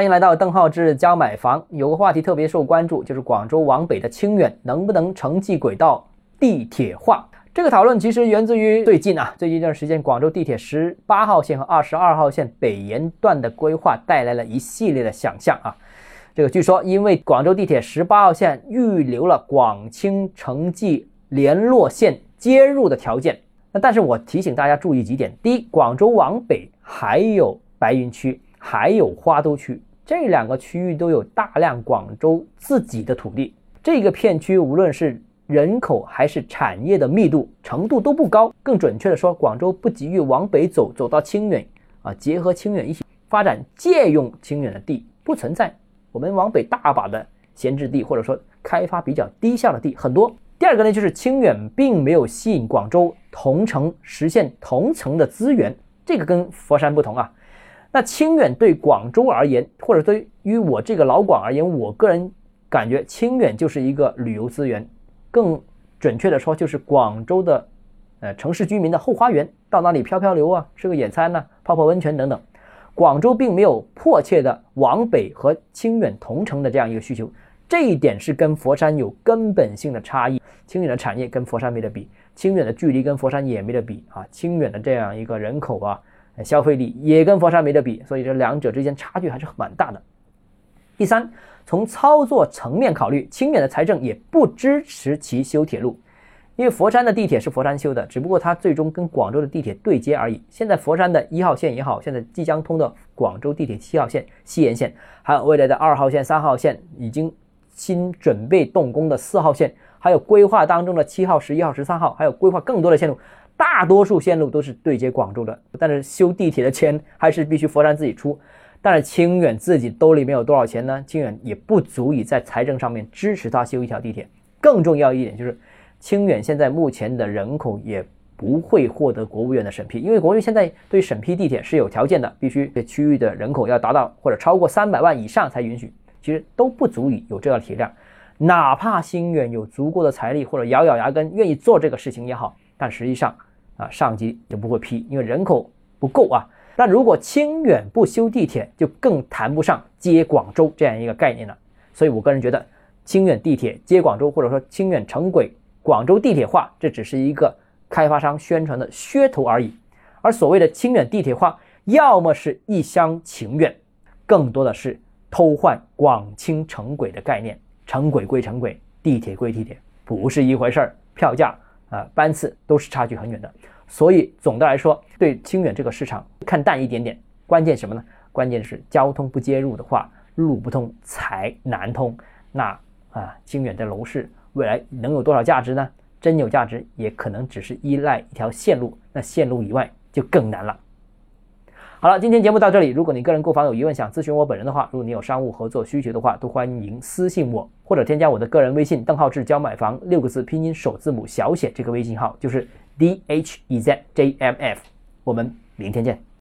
欢迎来到邓浩志教买房。有个话题特别受关注，就是广州往北的清远能不能城际轨道地铁化？这个讨论其实源自于最近啊，最近一段时间，广州地铁十八号线和二十二号线北延段的规划带来了一系列的想象啊。这个据说因为广州地铁十八号线预留了广清城际联络线接入的条件。那但是我提醒大家注意几点：第一，广州往北还有白云区，还有花都区。这两个区域都有大量广州自己的土地，这个片区无论是人口还是产业的密度程度都不高。更准确的说，广州不急于往北走，走到清远啊，结合清远一起发展，借用清远的地不存在。我们往北大把的闲置地，或者说开发比较低效的地很多。第二个呢，就是清远并没有吸引广州同城实现同城的资源，这个跟佛山不同啊。那清远对广州而言，或者对于我这个老广而言，我个人感觉清远就是一个旅游资源，更准确的说，就是广州的呃城市居民的后花园，到那里飘漂流啊，吃个野餐呢，泡泡温泉等等。广州并没有迫切的往北和清远同城的这样一个需求，这一点是跟佛山有根本性的差异。清远的产业跟佛山没得比，清远的距离跟佛山也没得比啊，清远的这样一个人口啊。消费力也跟佛山没得比，所以这两者之间差距还是蛮大的。第三，从操作层面考虑，清远的财政也不支持其修铁路，因为佛山的地铁是佛山修的，只不过它最终跟广州的地铁对接而已。现在佛山的一号线也好，现在即将通的广州地铁七号线西延线，还有未来的二号线、三号线，已经新准备动工的四号线，还有规划当中的七号、十一号、十三号，还有规划更多的线路。大多数线路都是对接广州的，但是修地铁的钱还是必须佛山自己出。但是清远自己兜里面有多少钱呢？清远也不足以在财政上面支持他修一条地铁。更重要一点就是，清远现在目前的人口也不会获得国务院的审批，因为国务院现在对审批地铁是有条件的，必须这区域的人口要达到或者超过三百万以上才允许。其实都不足以有这个体量，哪怕清远有足够的财力或者咬咬牙根愿意做这个事情也好，但实际上。啊，上级就不会批，因为人口不够啊。那如果清远不修地铁，就更谈不上接广州这样一个概念了。所以我个人觉得，清远地铁接广州，或者说清远城轨广州地铁化，这只是一个开发商宣传的噱头而已。而所谓的清远地铁化，要么是一厢情愿，更多的是偷换广清城轨的概念。城轨归城轨，地铁归地铁，不是一回事儿。票价。啊，班次都是差距很远的，所以总的来说，对清远这个市场看淡一点点。关键什么呢？关键是交通不接入的话，路不通，财难通。那啊，清远的楼市未来能有多少价值呢？真有价值，也可能只是依赖一条线路，那线路以外就更难了。好了，今天节目到这里。如果你个人购房有疑问，想咨询我本人的话，如果你有商务合作需求的话，都欢迎私信我，或者添加我的个人微信“邓浩志教买房”六个字拼音首字母小写，这个微信号就是 d h e z j m f。我们明天见。